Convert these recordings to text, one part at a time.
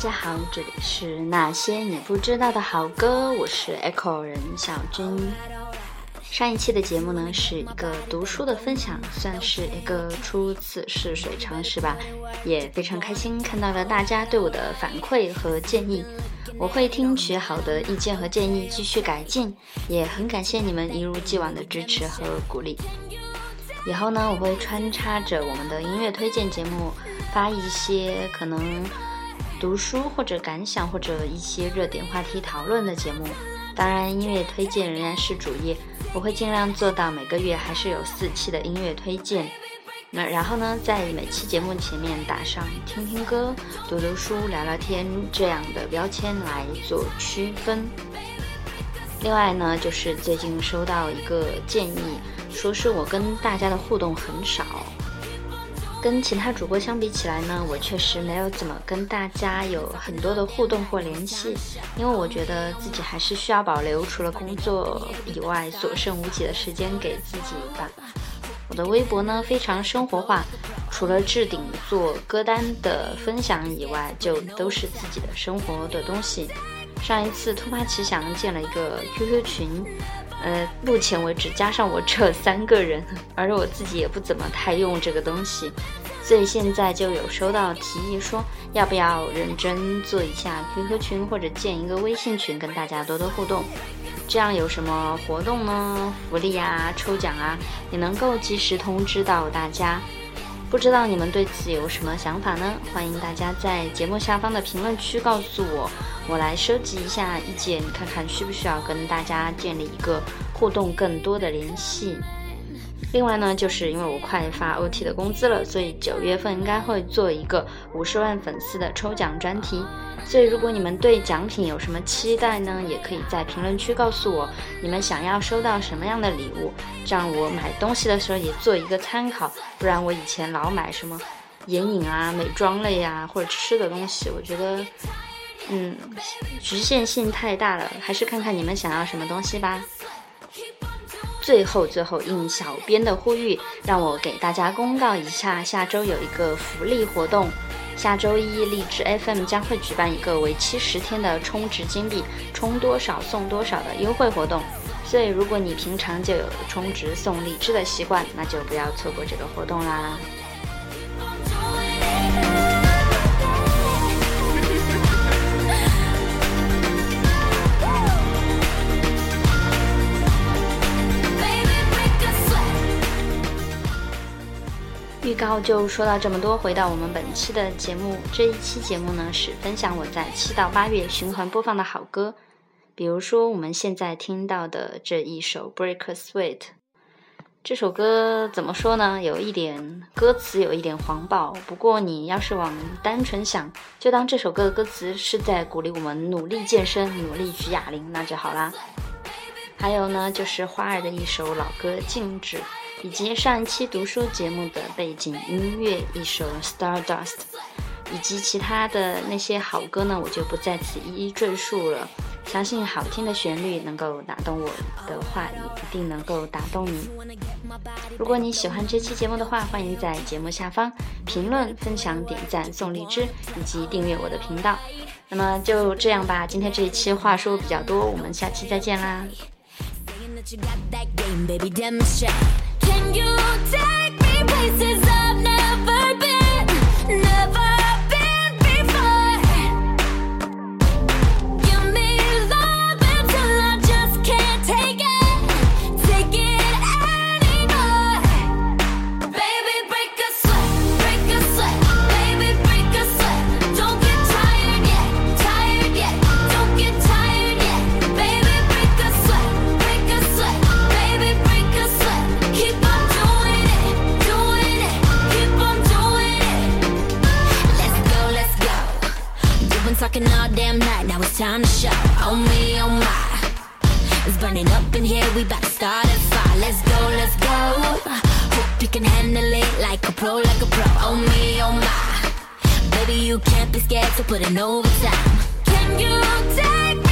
大家好，这里是那些你不知道的好歌，我是 Echo 人小军。上一期的节目呢是一个读书的分享，算是一个初次试水尝试吧，也非常开心看到了大家对我的反馈和建议，我会听取好的意见和建议继续改进，也很感谢你们一如既往的支持和鼓励。以后呢我会穿插着我们的音乐推荐节目发一些可能。读书或者感想或者一些热点话题讨论的节目，当然音乐推荐仍然是主业，我会尽量做到每个月还是有四期的音乐推荐。那然后呢，在每期节目前面打上“听听歌、读读书、聊聊天”这样的标签来做区分。另外呢，就是最近收到一个建议，说是我跟大家的互动很少。跟其他主播相比起来呢，我确实没有怎么跟大家有很多的互动或联系，因为我觉得自己还是需要保留除了工作以外所剩无几的时间给自己吧。我的微博呢非常生活化，除了置顶做歌单的分享以外，就都是自己的生活的东西。上一次突发奇想建了一个 QQ 群。呃，目前为止加上我这三个人，而我自己也不怎么太用这个东西，所以现在就有收到提议说，要不要认真做一下 QQ 群或者建一个微信群，跟大家多多互动，这样有什么活动呢，福利啊，抽奖啊，也能够及时通知到大家。不知道你们对此有什么想法呢？欢迎大家在节目下方的评论区告诉我，我来收集一下意见，看看需不需要跟大家建立一个互动更多的联系。另外呢，就是因为我快发 O T 的工资了，所以九月份应该会做一个五十万粉丝的抽奖专题。所以如果你们对奖品有什么期待呢，也可以在评论区告诉我，你们想要收到什么样的礼物，这样我买东西的时候也做一个参考。不然我以前老买什么眼影啊、美妆类呀或者吃的东西，我觉得嗯局限性太大了，还是看看你们想要什么东西吧。最后，最后，应小编的呼吁，让我给大家公告一下，下周有一个福利活动。下周一荔枝 FM 将会举办一个为期十天的充值金币，充多少送多少的优惠活动。所以，如果你平常就有充值送荔枝的习惯，那就不要错过这个活动啦。刚就说到这么多。回到我们本期的节目，这一期节目呢是分享我在七到八月循环播放的好歌，比如说我们现在听到的这一首《Break s w e e t 这首歌怎么说呢？有一点歌词有一点黄暴，不过你要是往单纯想，就当这首歌的歌词是在鼓励我们努力健身、努力举哑铃，那就好啦。还有呢，就是花儿的一首老歌《静止》。以及上一期读书节目的背景音乐一首 Star Dust，以及其他的那些好歌呢，我就不再此一一赘述了。相信好听的旋律能够打动我的话，也一定能够打动你。如果你喜欢这期节目的话，欢迎在节目下方评论、分享、点赞、送荔枝以及订阅我的频道。那么就这样吧，今天这一期话说比较多，我们下期再见啦。Can you take me places I've never been? Never working all damn night, now it's time to show. Oh me, oh my. It's burning up in here, we about to start a fire. Let's go, let's go. Hope you can handle it like a pro, like a pro. Oh me, oh my. Baby, you can't be scared to put in overtime. Can you take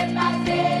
fazer.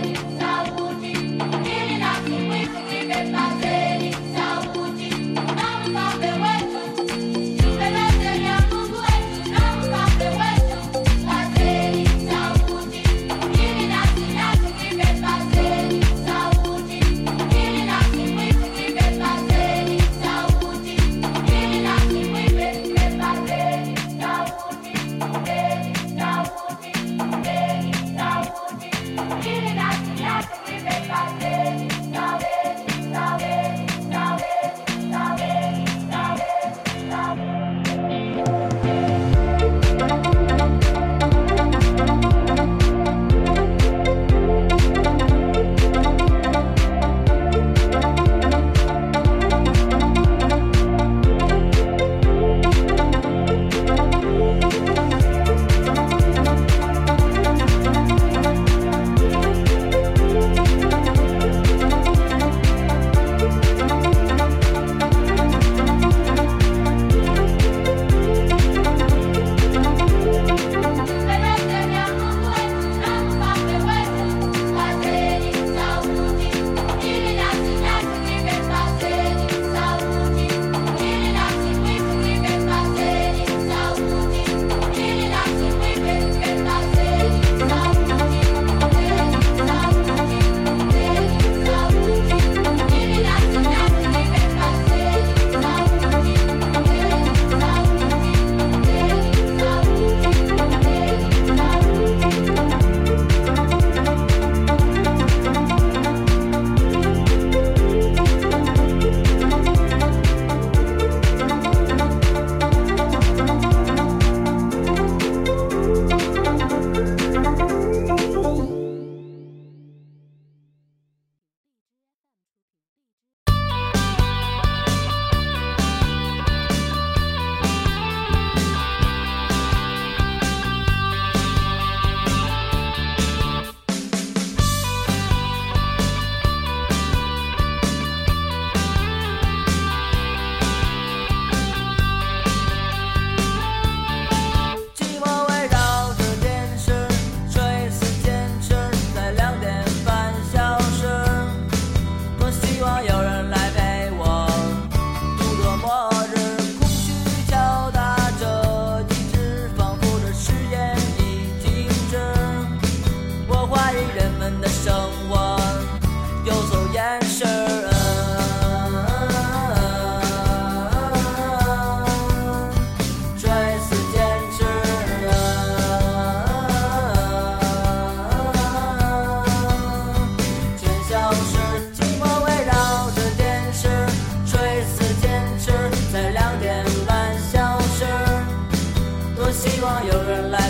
希望有人来。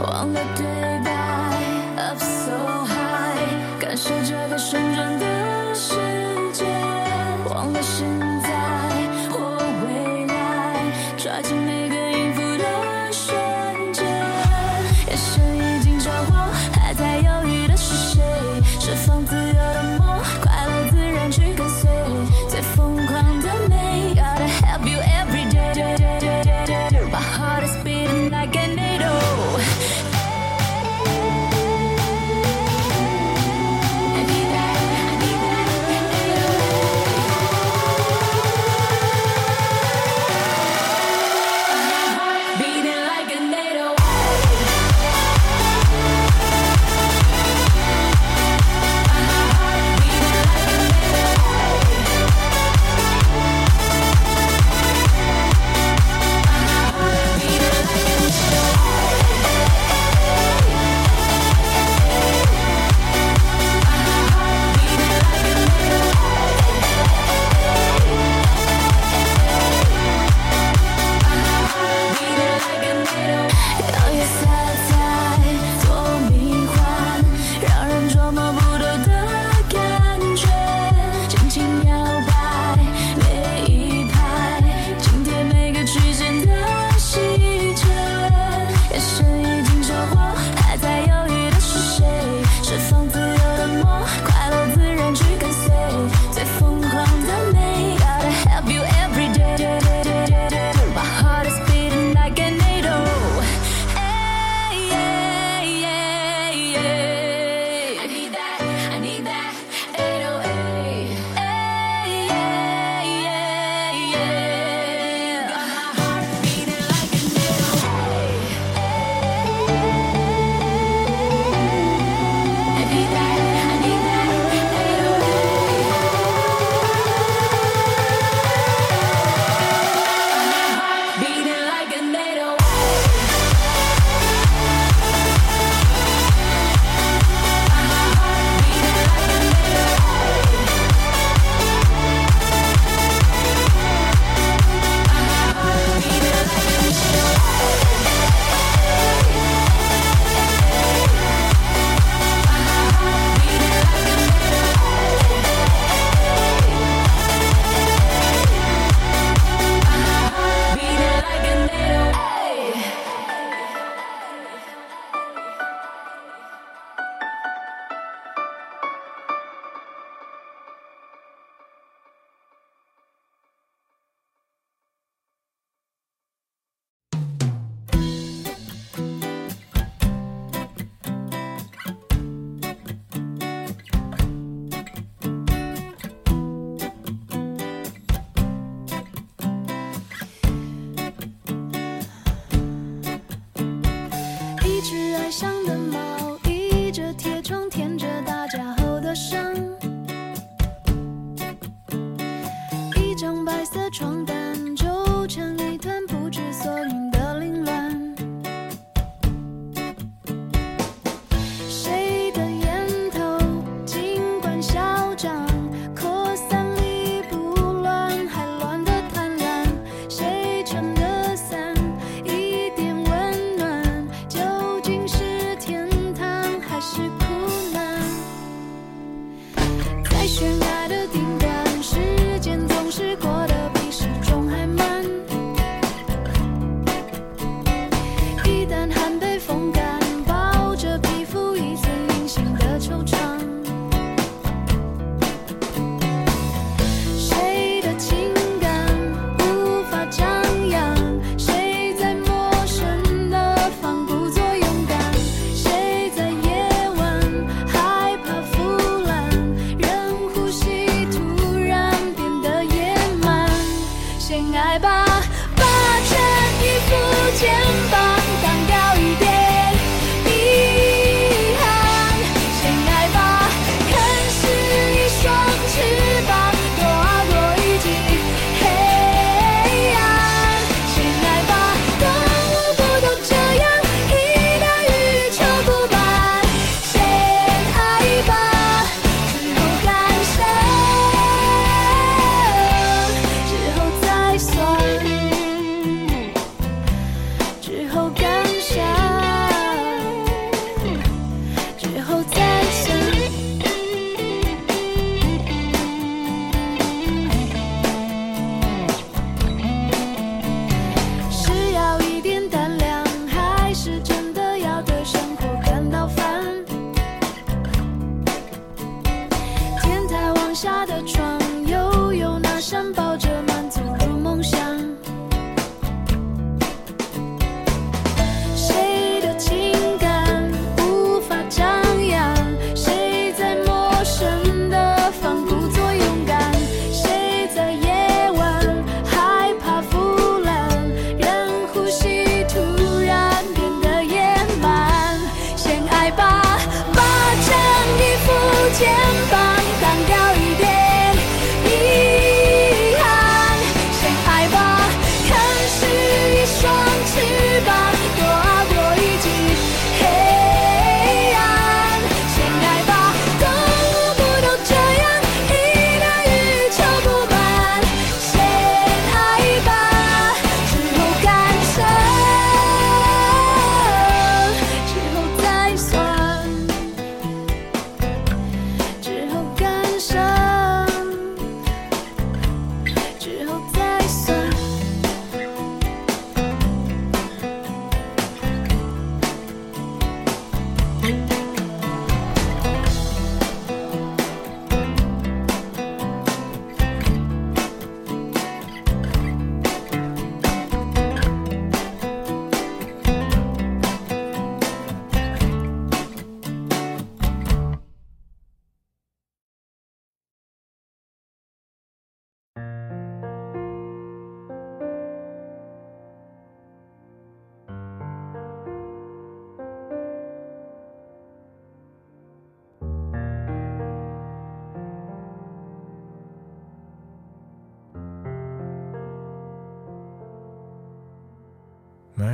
忘了对。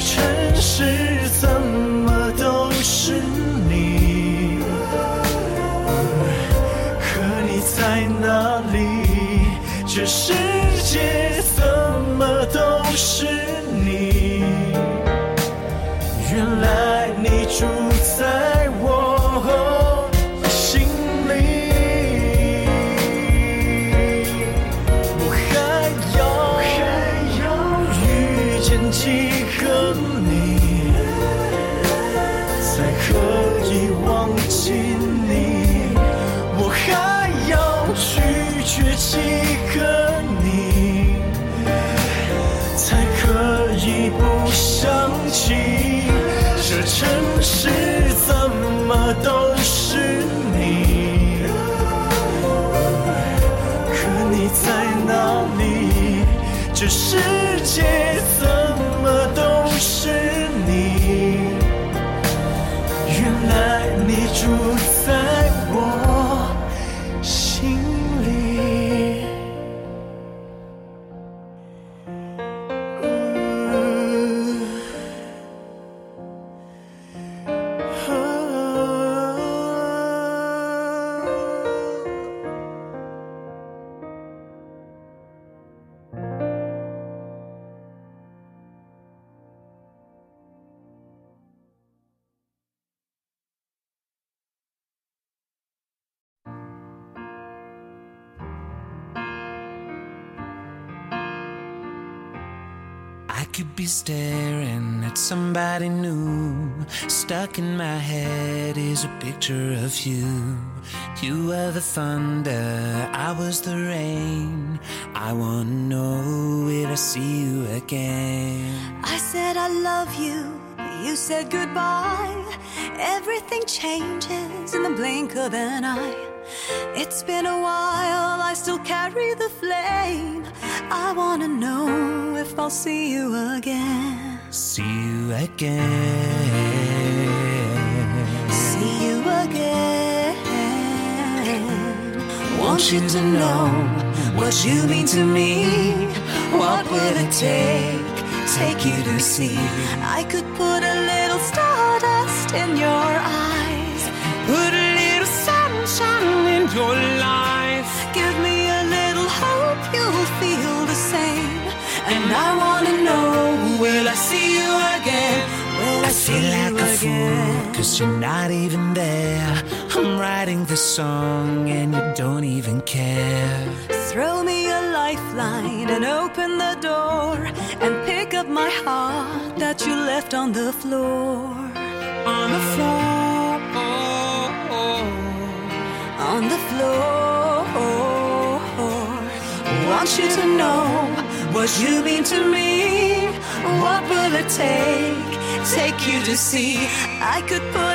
这城市怎么都是你？可你在哪里？这是。哪里？这世界怎么都是你？原来你住。staring at somebody new. Stuck in my head is a picture of you. You were the thunder, I was the rain. I wanna know if I see you again. I said I love you you said goodbye. Everything changes in the blink of an eye. It's been a while, I still carry the flame. I wanna know if I'll see you again. See you again. See you again. Want you to know what you mean to me. What will it take? take you to see. I could put a little stardust in your eyes, put a little sunshine in your life. feel like a fool, cause you're not even there. I'm writing this song and you don't even care. Throw me a lifeline and open the door and pick up my heart that you left on the floor. On the floor, on the floor. Want you to know what you mean to me. What will it take? take you to see. I could put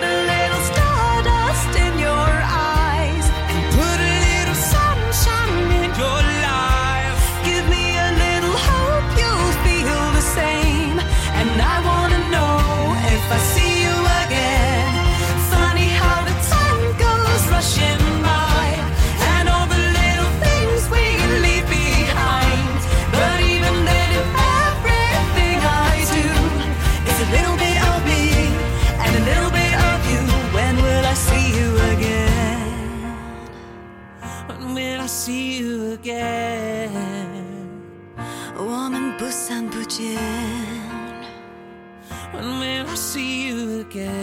when may I see you again?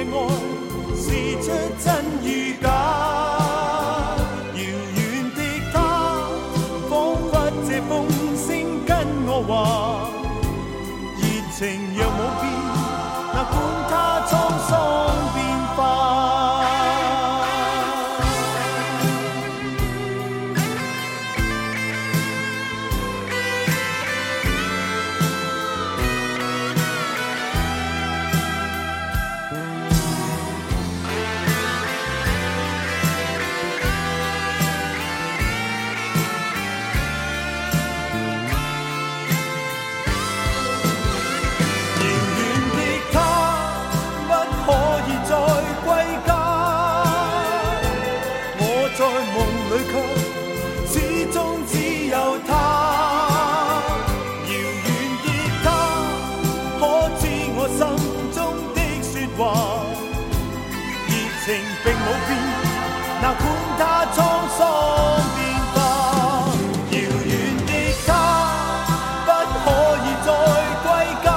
这爱是出真意。那管它沧桑变化，遥远的他不可以再归家。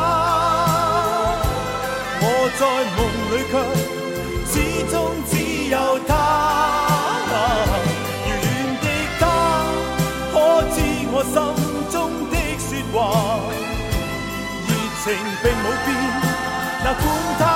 我在梦里却始终只有他。遥远的他可知我心中的说话？热情并冇变，那管他。